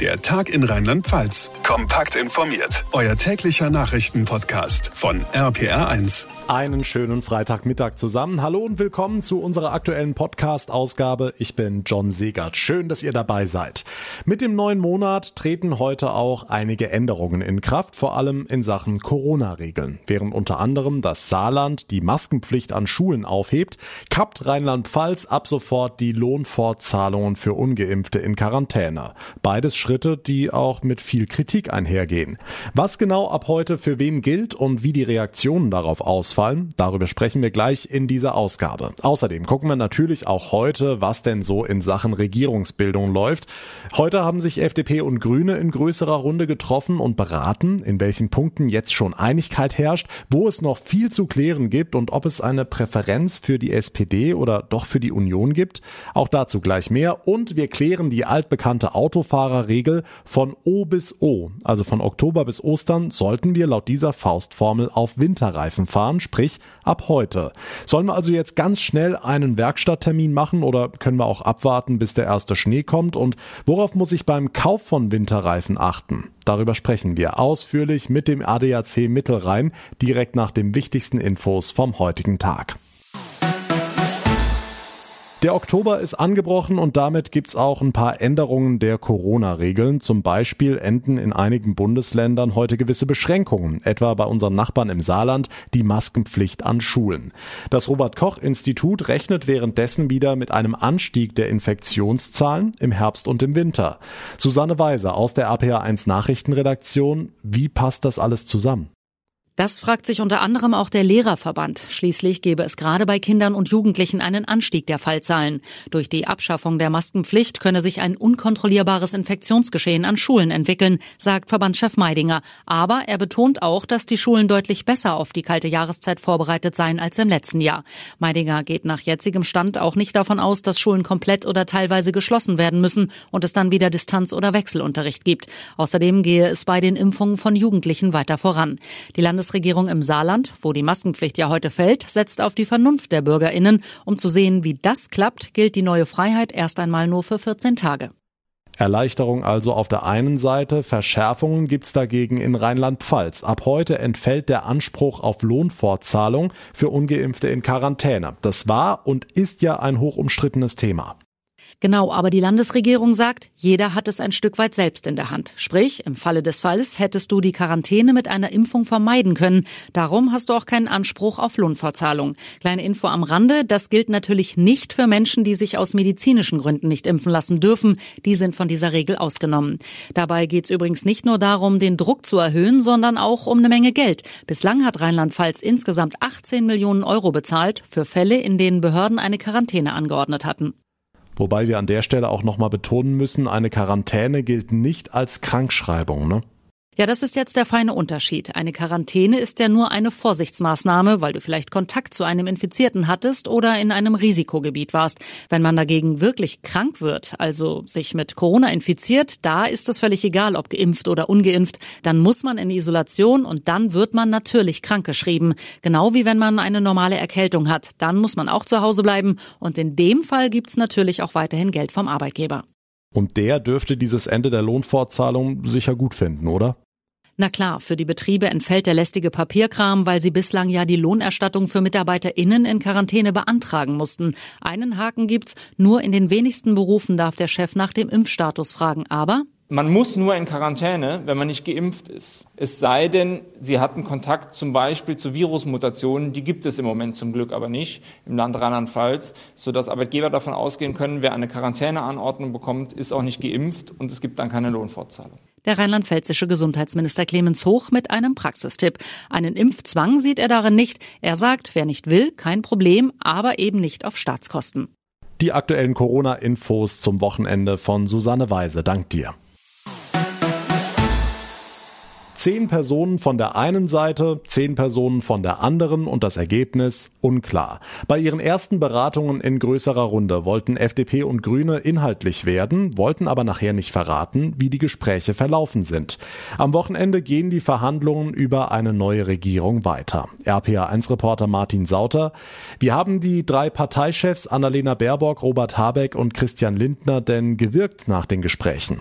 Der Tag in Rheinland-Pfalz. Kompakt informiert. Euer täglicher Nachrichtenpodcast von RPR1. Einen schönen Freitagmittag zusammen. Hallo und willkommen zu unserer aktuellen Podcast-Ausgabe. Ich bin John Segert. Schön, dass ihr dabei seid. Mit dem neuen Monat treten heute auch einige Änderungen in Kraft, vor allem in Sachen Corona-Regeln. Während unter anderem das Saarland die Maskenpflicht an Schulen aufhebt, kappt Rheinland-Pfalz ab sofort die Lohnfortzahlungen für Ungeimpfte in Quarantäne. Beides Schritte, die auch mit viel Kritik einhergehen. Was genau ab heute für wen gilt und wie die Reaktionen darauf ausfallen, darüber sprechen wir gleich in dieser Ausgabe. Außerdem gucken wir natürlich auch heute, was denn so in Sachen Regierungsbildung läuft. Heute haben sich FDP und Grüne in größerer Runde getroffen und beraten, in welchen Punkten jetzt schon Einigkeit herrscht, wo es noch viel zu klären gibt und ob es eine Präferenz für die SPD oder doch für die Union gibt. Auch dazu gleich mehr und wir klären die altbekannte Autofahrerregel Regel von O bis O, also von Oktober bis Ostern, sollten wir laut dieser Faustformel auf Winterreifen fahren, sprich ab heute. Sollen wir also jetzt ganz schnell einen Werkstatttermin machen oder können wir auch abwarten, bis der erste Schnee kommt? Und worauf muss ich beim Kauf von Winterreifen achten? Darüber sprechen wir ausführlich mit dem ADAC Mittelrhein direkt nach den wichtigsten Infos vom heutigen Tag. Der Oktober ist angebrochen und damit gibt's auch ein paar Änderungen der Corona-Regeln. Zum Beispiel enden in einigen Bundesländern heute gewisse Beschränkungen, etwa bei unseren Nachbarn im Saarland die Maskenpflicht an Schulen. Das Robert Koch Institut rechnet währenddessen wieder mit einem Anstieg der Infektionszahlen im Herbst und im Winter. Susanne Weiser aus der APA1 Nachrichtenredaktion, wie passt das alles zusammen? Das fragt sich unter anderem auch der Lehrerverband. Schließlich gäbe es gerade bei Kindern und Jugendlichen einen Anstieg der Fallzahlen. Durch die Abschaffung der Maskenpflicht könne sich ein unkontrollierbares Infektionsgeschehen an Schulen entwickeln, sagt Verbandschef Meidinger. Aber er betont auch, dass die Schulen deutlich besser auf die kalte Jahreszeit vorbereitet seien als im letzten Jahr. Meidinger geht nach jetzigem Stand auch nicht davon aus, dass Schulen komplett oder teilweise geschlossen werden müssen und es dann wieder Distanz- oder Wechselunterricht gibt. Außerdem gehe es bei den Impfungen von Jugendlichen weiter voran. Die Landes Landesregierung im Saarland, wo die Maskenpflicht ja heute fällt, setzt auf die Vernunft der BürgerInnen. Um zu sehen, wie das klappt, gilt die neue Freiheit erst einmal nur für 14 Tage. Erleichterung also auf der einen Seite, Verschärfungen gibt's dagegen in Rheinland-Pfalz. Ab heute entfällt der Anspruch auf Lohnfortzahlung für ungeimpfte in Quarantäne. Das war und ist ja ein hochumstrittenes Thema. Genau, aber die Landesregierung sagt, jeder hat es ein Stück weit selbst in der Hand. Sprich, im Falle des Falls hättest du die Quarantäne mit einer Impfung vermeiden können. Darum hast du auch keinen Anspruch auf Lohnfortzahlung. Kleine Info am Rande, das gilt natürlich nicht für Menschen, die sich aus medizinischen Gründen nicht impfen lassen dürfen. Die sind von dieser Regel ausgenommen. Dabei geht es übrigens nicht nur darum, den Druck zu erhöhen, sondern auch um eine Menge Geld. Bislang hat Rheinland-Pfalz insgesamt 18 Millionen Euro bezahlt für Fälle, in denen Behörden eine Quarantäne angeordnet hatten. Wobei wir an der Stelle auch nochmal betonen müssen, eine Quarantäne gilt nicht als Krankschreibung. Ne? Ja, das ist jetzt der feine Unterschied. Eine Quarantäne ist ja nur eine Vorsichtsmaßnahme, weil du vielleicht Kontakt zu einem Infizierten hattest oder in einem Risikogebiet warst. Wenn man dagegen wirklich krank wird, also sich mit Corona infiziert, da ist es völlig egal, ob geimpft oder ungeimpft. Dann muss man in Isolation und dann wird man natürlich krankgeschrieben. Genau wie wenn man eine normale Erkältung hat. Dann muss man auch zu Hause bleiben und in dem Fall gibt's natürlich auch weiterhin Geld vom Arbeitgeber. Und der dürfte dieses Ende der Lohnfortzahlung sicher gut finden, oder? Na klar, für die Betriebe entfällt der lästige Papierkram, weil sie bislang ja die Lohnerstattung für MitarbeiterInnen in Quarantäne beantragen mussten. Einen Haken gibt's, nur in den wenigsten Berufen darf der Chef nach dem Impfstatus fragen, aber man muss nur in Quarantäne, wenn man nicht geimpft ist. Es sei denn, Sie hatten Kontakt zum Beispiel zu Virusmutationen, die gibt es im Moment zum Glück aber nicht im Land Rheinland-Pfalz, sodass Arbeitgeber davon ausgehen können, wer eine Quarantäneanordnung bekommt, ist auch nicht geimpft und es gibt dann keine Lohnfortzahlung der rheinland-pfälzische Gesundheitsminister Clemens Hoch mit einem Praxistipp. Einen Impfzwang sieht er darin nicht. Er sagt, wer nicht will, kein Problem, aber eben nicht auf Staatskosten. Die aktuellen Corona-Infos zum Wochenende von Susanne Weise. Dank dir. Zehn Personen von der einen Seite, zehn Personen von der anderen und das Ergebnis unklar. Bei ihren ersten Beratungen in größerer Runde wollten FDP und Grüne inhaltlich werden, wollten aber nachher nicht verraten, wie die Gespräche verlaufen sind. Am Wochenende gehen die Verhandlungen über eine neue Regierung weiter. RPA1-Reporter Martin Sauter. Wie haben die drei Parteichefs Annalena Baerbock, Robert Habeck und Christian Lindner denn gewirkt nach den Gesprächen?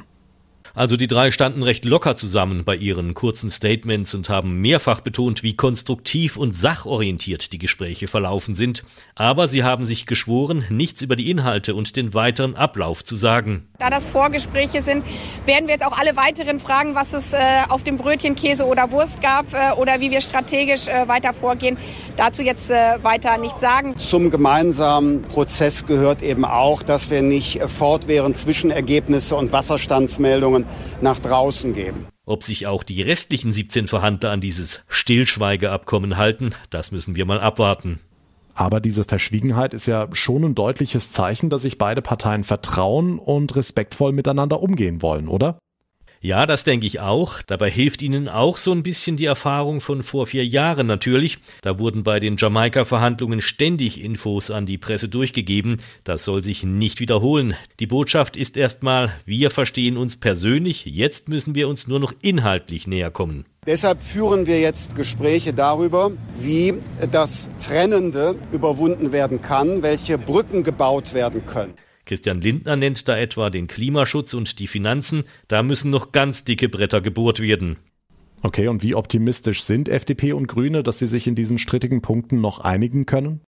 Also die drei standen recht locker zusammen bei ihren kurzen Statements und haben mehrfach betont, wie konstruktiv und sachorientiert die Gespräche verlaufen sind. Aber sie haben sich geschworen, nichts über die Inhalte und den weiteren Ablauf zu sagen. Da das Vorgespräche sind, werden wir jetzt auch alle weiteren fragen, was es äh, auf dem Brötchen Käse oder Wurst gab äh, oder wie wir strategisch äh, weiter vorgehen. Dazu jetzt äh, weiter nichts sagen. Zum gemeinsamen Prozess gehört eben auch, dass wir nicht fortwährend Zwischenergebnisse und Wasserstandsmeldungen nach draußen geben. Ob sich auch die restlichen 17 Verhandler an dieses Stillschweigeabkommen halten, das müssen wir mal abwarten. Aber diese Verschwiegenheit ist ja schon ein deutliches Zeichen, dass sich beide Parteien vertrauen und respektvoll miteinander umgehen wollen, oder? Ja, das denke ich auch. Dabei hilft Ihnen auch so ein bisschen die Erfahrung von vor vier Jahren natürlich. Da wurden bei den Jamaika-Verhandlungen ständig Infos an die Presse durchgegeben. Das soll sich nicht wiederholen. Die Botschaft ist erstmal, wir verstehen uns persönlich, jetzt müssen wir uns nur noch inhaltlich näher kommen. Deshalb führen wir jetzt Gespräche darüber, wie das Trennende überwunden werden kann, welche Brücken gebaut werden können. Christian Lindner nennt da etwa den Klimaschutz und die Finanzen, da müssen noch ganz dicke Bretter gebohrt werden. Okay, und wie optimistisch sind FDP und Grüne, dass sie sich in diesen strittigen Punkten noch einigen können?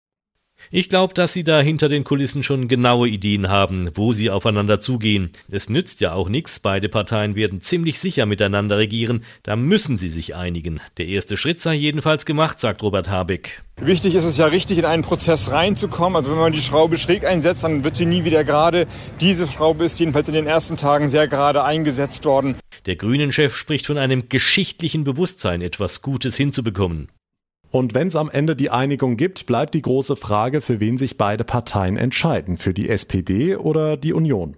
Ich glaube, dass sie da hinter den Kulissen schon genaue Ideen haben, wo sie aufeinander zugehen. Es nützt ja auch nichts, beide Parteien werden ziemlich sicher miteinander regieren, da müssen sie sich einigen. Der erste Schritt sei jedenfalls gemacht, sagt Robert Habeck. Wichtig ist es ja richtig, in einen Prozess reinzukommen. Also wenn man die Schraube schräg einsetzt, dann wird sie nie wieder gerade. Diese Schraube ist jedenfalls in den ersten Tagen sehr gerade eingesetzt worden. Der Grünen-Chef spricht von einem geschichtlichen Bewusstsein, etwas Gutes hinzubekommen. Und wenn es am Ende die Einigung gibt, bleibt die große Frage, für wen sich beide Parteien entscheiden, für die SPD oder die Union.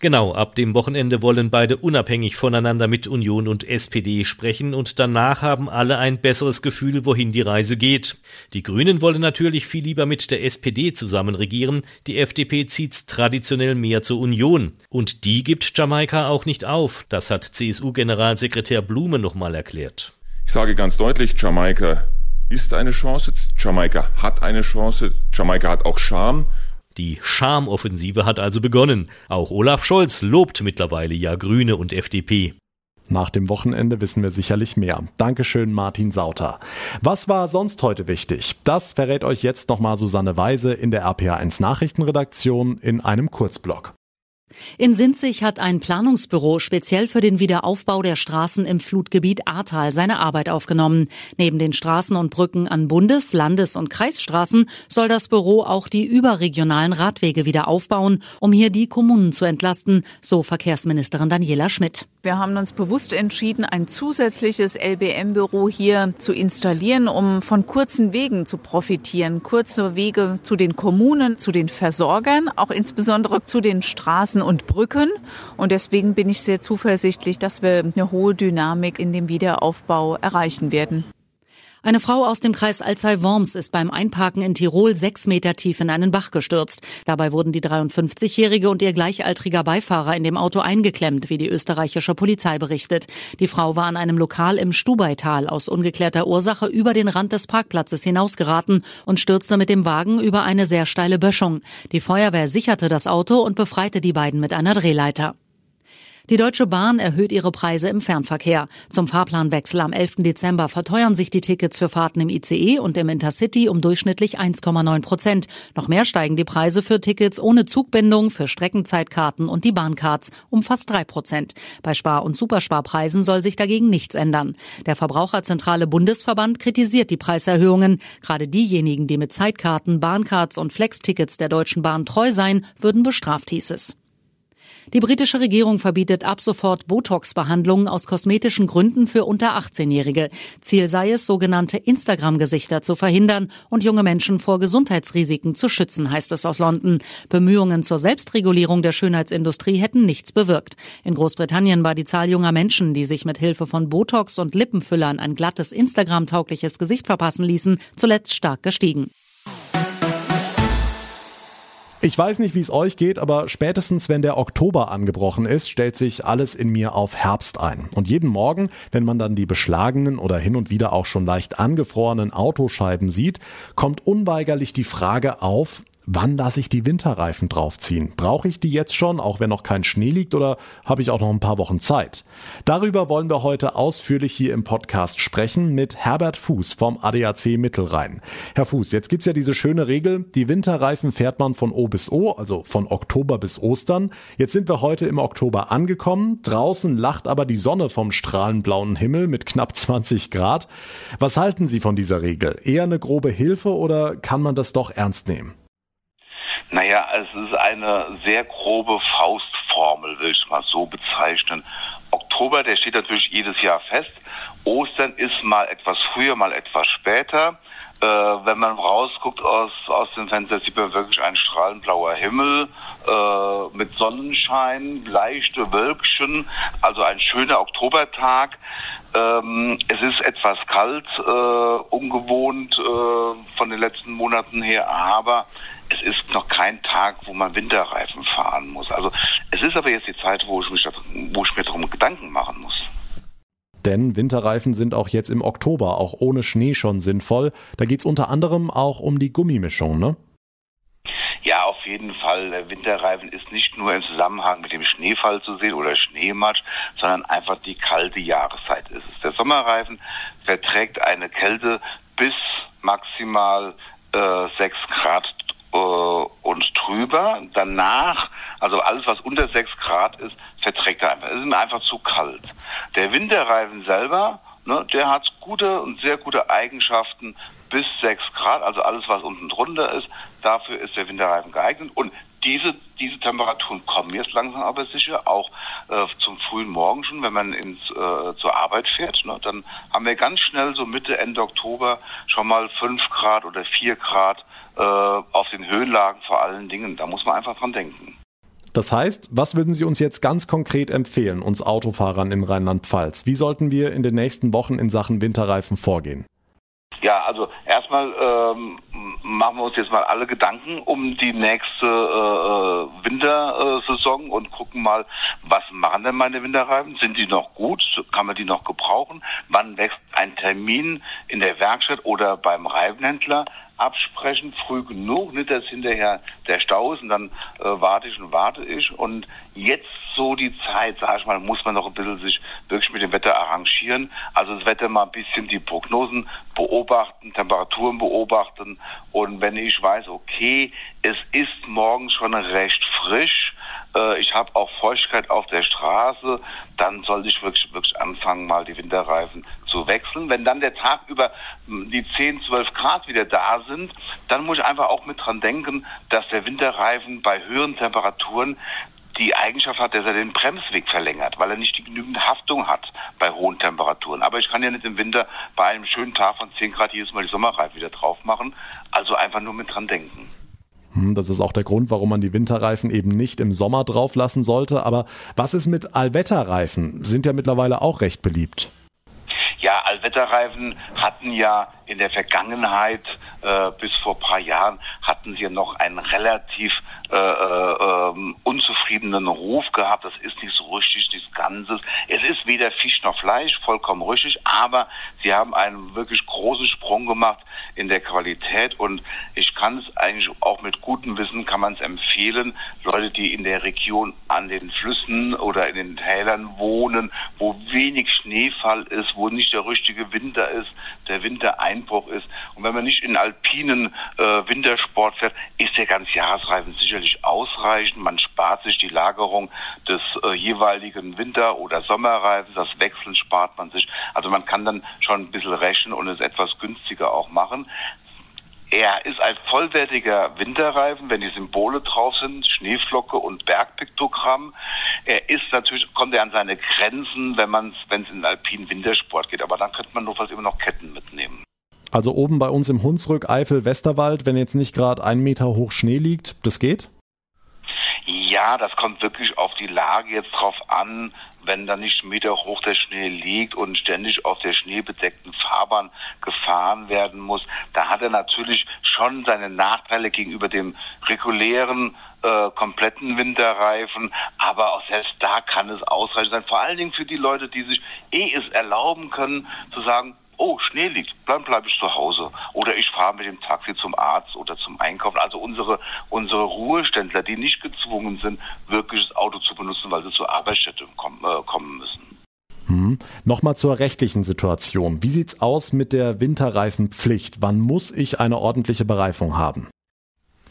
Genau, ab dem Wochenende wollen beide unabhängig voneinander mit Union und SPD sprechen und danach haben alle ein besseres Gefühl, wohin die Reise geht. Die Grünen wollen natürlich viel lieber mit der SPD zusammen regieren, die FDP zieht's traditionell mehr zur Union. Und die gibt Jamaika auch nicht auf, das hat CSU-Generalsekretär Blume nochmal erklärt. Ich sage ganz deutlich, Jamaika ist eine Chance. Jamaika hat eine Chance. Jamaika hat auch Charme. Die Charmoffensive hat also begonnen. Auch Olaf Scholz lobt mittlerweile ja Grüne und FDP. Nach dem Wochenende wissen wir sicherlich mehr. Dankeschön, Martin Sauter. Was war sonst heute wichtig? Das verrät euch jetzt nochmal Susanne Weise in der RPA1 Nachrichtenredaktion in einem Kurzblog. In Sinzig hat ein Planungsbüro speziell für den Wiederaufbau der Straßen im Flutgebiet Ahrtal seine Arbeit aufgenommen. Neben den Straßen und Brücken an Bundes-, Landes- und Kreisstraßen soll das Büro auch die überregionalen Radwege wieder aufbauen, um hier die Kommunen zu entlasten, so Verkehrsministerin Daniela Schmidt. Wir haben uns bewusst entschieden, ein zusätzliches LBM-Büro hier zu installieren, um von kurzen Wegen zu profitieren. Kurze Wege zu den Kommunen, zu den Versorgern, auch insbesondere zu den Straßen und Brücken. Und deswegen bin ich sehr zuversichtlich, dass wir eine hohe Dynamik in dem Wiederaufbau erreichen werden. Eine Frau aus dem Kreis Alzey-Worms ist beim Einparken in Tirol sechs Meter tief in einen Bach gestürzt. Dabei wurden die 53-Jährige und ihr gleichaltriger Beifahrer in dem Auto eingeklemmt, wie die österreichische Polizei berichtet. Die Frau war an einem Lokal im Stubaital aus ungeklärter Ursache über den Rand des Parkplatzes hinausgeraten und stürzte mit dem Wagen über eine sehr steile Böschung. Die Feuerwehr sicherte das Auto und befreite die beiden mit einer Drehleiter. Die Deutsche Bahn erhöht ihre Preise im Fernverkehr. Zum Fahrplanwechsel am 11. Dezember verteuern sich die Tickets für Fahrten im ICE und im Intercity um durchschnittlich 1,9 Prozent. Noch mehr steigen die Preise für Tickets ohne Zugbindung, für Streckenzeitkarten und die Bahncards um fast drei Prozent. Bei Spar- und Supersparpreisen soll sich dagegen nichts ändern. Der Verbraucherzentrale Bundesverband kritisiert die Preiserhöhungen. Gerade diejenigen, die mit Zeitkarten, Bahncards und Flex-Tickets der Deutschen Bahn treu seien, würden bestraft, hieß es. Die britische Regierung verbietet ab sofort Botox-Behandlungen aus kosmetischen Gründen für unter 18-Jährige. Ziel sei es, sogenannte Instagram-Gesichter zu verhindern und junge Menschen vor Gesundheitsrisiken zu schützen, heißt es aus London. Bemühungen zur Selbstregulierung der Schönheitsindustrie hätten nichts bewirkt. In Großbritannien war die Zahl junger Menschen, die sich mit Hilfe von Botox und Lippenfüllern ein glattes Instagram-taugliches Gesicht verpassen ließen, zuletzt stark gestiegen. Ich weiß nicht, wie es euch geht, aber spätestens wenn der Oktober angebrochen ist, stellt sich alles in mir auf Herbst ein. Und jeden Morgen, wenn man dann die beschlagenen oder hin und wieder auch schon leicht angefrorenen Autoscheiben sieht, kommt unweigerlich die Frage auf, Wann lasse ich die Winterreifen draufziehen? Brauche ich die jetzt schon, auch wenn noch kein Schnee liegt, oder habe ich auch noch ein paar Wochen Zeit? Darüber wollen wir heute ausführlich hier im Podcast sprechen mit Herbert Fuß vom ADAC Mittelrhein. Herr Fuß, jetzt gibt's ja diese schöne Regel, die Winterreifen fährt man von O bis O, also von Oktober bis Ostern. Jetzt sind wir heute im Oktober angekommen. Draußen lacht aber die Sonne vom strahlenblauen Himmel mit knapp 20 Grad. Was halten Sie von dieser Regel? Eher eine grobe Hilfe oder kann man das doch ernst nehmen? Naja, es ist eine sehr grobe Faustformel, will ich mal so bezeichnen. Oktober, der steht natürlich jedes Jahr fest. Ostern ist mal etwas früher, mal etwas später. Äh, wenn man rausguckt aus, aus dem Fenster, sieht man wirklich ein strahlend Himmel äh, mit Sonnenschein, leichte Wölkchen, also ein schöner Oktobertag. Ähm, es ist etwas kalt, äh, ungewohnt äh, von den letzten Monaten her, aber es ist noch kein Tag, wo man Winterreifen fahren muss. Also es ist aber jetzt die Zeit, wo ich, mich, wo ich mir darum Gedanken machen muss. Denn Winterreifen sind auch jetzt im Oktober, auch ohne Schnee schon sinnvoll. Da geht es unter anderem auch um die Gummimischung, ne? Ja, auf jeden Fall. Der Winterreifen ist nicht nur im Zusammenhang mit dem Schneefall zu sehen oder Schneematsch, sondern einfach die kalte Jahreszeit ist es. Der Sommerreifen verträgt eine Kälte bis maximal äh, 6 Grad äh, und drüber. Danach, also alles, was unter 6 Grad ist, verträgt er einfach. Es ist ihm einfach zu kalt. Der Winterreifen selber, ne, der hat gute und sehr gute Eigenschaften bis 6 Grad, also alles, was unten drunter ist. Dafür ist der Winterreifen geeignet. Und diese, diese Temperaturen kommen jetzt langsam aber sicher, auch äh, zum frühen Morgen schon, wenn man ins, äh, zur Arbeit fährt. Ne, dann haben wir ganz schnell so Mitte, Ende Oktober schon mal 5 Grad oder 4 Grad äh, auf den Höhenlagen vor allen Dingen. Da muss man einfach dran denken. Das heißt, was würden Sie uns jetzt ganz konkret empfehlen, uns Autofahrern in Rheinland-Pfalz? Wie sollten wir in den nächsten Wochen in Sachen Winterreifen vorgehen? Ja, also erstmal ähm, machen wir uns jetzt mal alle Gedanken um die nächste äh, Wintersaison und gucken mal, was machen denn meine Winterreifen? Sind die noch gut? Kann man die noch gebrauchen? Wann wächst ein Termin in der Werkstatt oder beim Reifenhändler? Absprechen, früh genug, nicht dass hinterher der Stau ist und dann äh, warte ich und warte ich. Und jetzt so die Zeit, sag ich mal, muss man noch ein bisschen sich wirklich mit dem Wetter arrangieren. Also das Wetter mal ein bisschen die Prognosen beobachten, Temperaturen beobachten. Und wenn ich weiß, okay, es ist morgen schon recht frisch, äh, ich habe auch Feuchtigkeit auf der Straße, dann sollte ich wirklich, wirklich anfangen, mal die Winterreifen zu wechseln. Wenn dann der Tag über hm, die 10, 12 Grad wieder da sind, dann muss ich einfach auch mit dran denken, dass der Winterreifen bei höheren Temperaturen die Eigenschaft hat, dass er den Bremsweg verlängert, weil er nicht die genügende Haftung hat bei hohen Temperaturen. Aber ich kann ja nicht im Winter bei einem schönen Tag von 10 Grad jedes Mal die Sommerreifen wieder drauf machen. Also einfach nur mit dran denken. Hm, das ist auch der Grund, warum man die Winterreifen eben nicht im Sommer drauf lassen sollte. Aber was ist mit Allwetterreifen? Sind ja mittlerweile auch recht beliebt. Ja, Allwetterreifen hatten ja in der Vergangenheit äh, bis vor ein paar Jahren hatten sie noch einen relativ äh, äh, unzufriedenen Ruf gehabt. Das ist nicht so richtig, nichts Ganzes. Es ist weder Fisch noch Fleisch, vollkommen richtig, aber sie haben einen wirklich großen Sprung gemacht in der Qualität und ich kann es eigentlich auch mit gutem Wissen kann man es empfehlen. Leute, die in der Region an den Flüssen oder in den Tälern wohnen, wo wenig Schneefall ist, wo nicht der richtige Winter ist, der Wintereinbruch ist und wenn man nicht in alpinen äh, Wintersport fährt, ist der Ganzjahresreifen sicherlich ausreichend. Man spart sich die Lagerung des äh, jeweiligen Winter- oder Sommerreifens, das Wechseln spart man sich. Also man kann dann schon ein bisschen rechnen und es etwas günstiger auch machen. Er ist ein vollwertiger Winterreifen, wenn die Symbole drauf sind, Schneeflocke und Bergpiktogramm. Er ist natürlich, kommt er an seine Grenzen, wenn wenn es in den alpinen Wintersport geht. Aber dann könnte man notfalls immer noch Ketten mitnehmen. Also oben bei uns im Hunsrück, Eifel, Westerwald, wenn jetzt nicht gerade ein Meter hoch Schnee liegt, das geht? Ja, das kommt wirklich auf die Lage jetzt drauf an, wenn da nicht Meter hoch der Schnee liegt und ständig auf der schneebedeckten Fahrbahn gefahren werden muss, da hat er natürlich schon seine Nachteile gegenüber dem regulären äh, kompletten Winterreifen, aber auch selbst da kann es ausreichend sein. Vor allen Dingen für die Leute, die sich eh es erlauben können, zu sagen, oh, Schnee liegt, dann bleibe ich zu Hause. Oder ich fahre mit dem Taxi zum Arzt oder zum Einkaufen. Also unsere, unsere Ruheständler, die nicht gezwungen sind, wirklich das Auto zu benutzen, weil sie zur Arbeitsstätte kommen, äh, kommen müssen. Hm. Nochmal zur rechtlichen Situation. Wie sieht's aus mit der Winterreifenpflicht? Wann muss ich eine ordentliche Bereifung haben?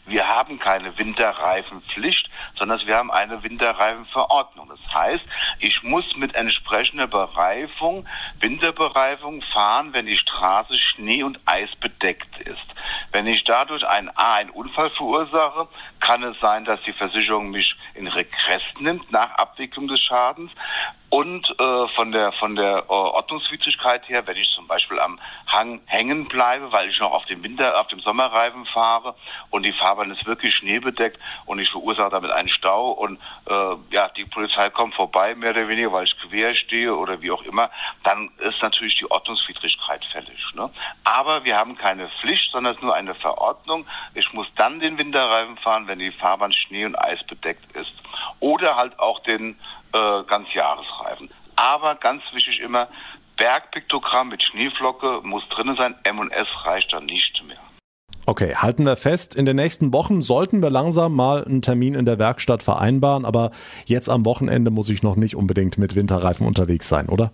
Wir haben keine Winterreifenpflicht, sondern wir haben eine Winterreifenverordnung. Das heißt, ich muss mit entsprechender Bereifung, Winterbereifung fahren, wenn die Straße Schnee und Eis bedeckt ist. Wenn ich dadurch einen, A, einen Unfall verursache, kann es sein, dass die Versicherung mich in Regress nimmt nach Abwicklung des Schadens. Und äh, von der von der äh, Ordnungswidrigkeit her, wenn ich zum Beispiel am Hang hängen bleibe, weil ich noch auf dem Winter, auf dem Sommerreifen fahre und die Fahrbahn ist wirklich schneebedeckt und ich verursache damit einen Stau und äh, ja, die Polizei kommt vorbei, mehr oder weniger, weil ich quer stehe oder wie auch immer, dann ist natürlich die Ordnungswidrigkeit fällig. Ne? Aber wir haben keine Pflicht, sondern es ist nur eine Verordnung. Ich muss dann den Winterreifen fahren, wenn die Fahrbahn Schnee und Eis bedeckt ist. Oder halt auch den äh, Ganzjahresreifen. Aber ganz wichtig immer, Bergpiktogramm mit Schneeflocke muss drin sein, M&S reicht dann nicht mehr. Okay, halten wir fest, in den nächsten Wochen sollten wir langsam mal einen Termin in der Werkstatt vereinbaren, aber jetzt am Wochenende muss ich noch nicht unbedingt mit Winterreifen unterwegs sein, oder?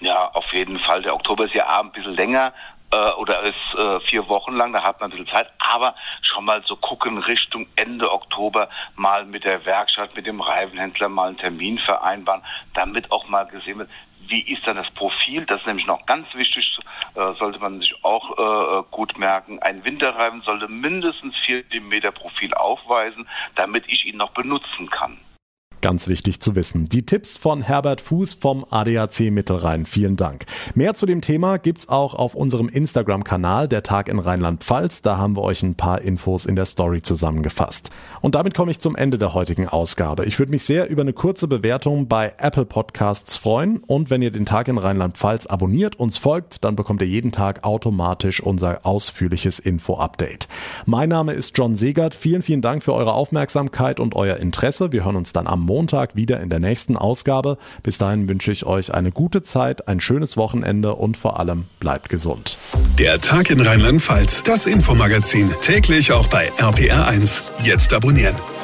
Ja, auf jeden Fall. Der Oktober ist ja ein bisschen länger äh, oder ist äh, vier Wochen lang, da hat man ein bisschen Zeit, aber schon mal so gucken Richtung Ende Oktober mal mit der Werkstatt, mit dem Reifenhändler mal einen Termin vereinbaren, damit auch mal gesehen wird, wie ist dann das Profil? Das ist nämlich noch ganz wichtig, äh, sollte man sich auch äh, gut merken. Ein Winterreifen sollte mindestens 4 mm Profil aufweisen, damit ich ihn noch benutzen kann. Ganz wichtig zu wissen. Die Tipps von Herbert Fuß vom ADAC Mittelrhein. Vielen Dank. Mehr zu dem Thema gibt's auch auf unserem Instagram-Kanal Der Tag in Rheinland-Pfalz. Da haben wir euch ein paar Infos in der Story zusammengefasst. Und damit komme ich zum Ende der heutigen Ausgabe. Ich würde mich sehr über eine kurze Bewertung bei Apple Podcasts freuen. Und wenn ihr den Tag in Rheinland-Pfalz abonniert, uns folgt, dann bekommt ihr jeden Tag automatisch unser ausführliches Info-Update. Mein Name ist John Segert. Vielen, vielen Dank für eure Aufmerksamkeit und euer Interesse. Wir hören uns dann am Montag wieder in der nächsten Ausgabe. Bis dahin wünsche ich euch eine gute Zeit, ein schönes Wochenende und vor allem bleibt gesund. Der Tag in Rheinland-Pfalz, das Infomagazin, täglich auch bei RPR1. Jetzt abonnieren.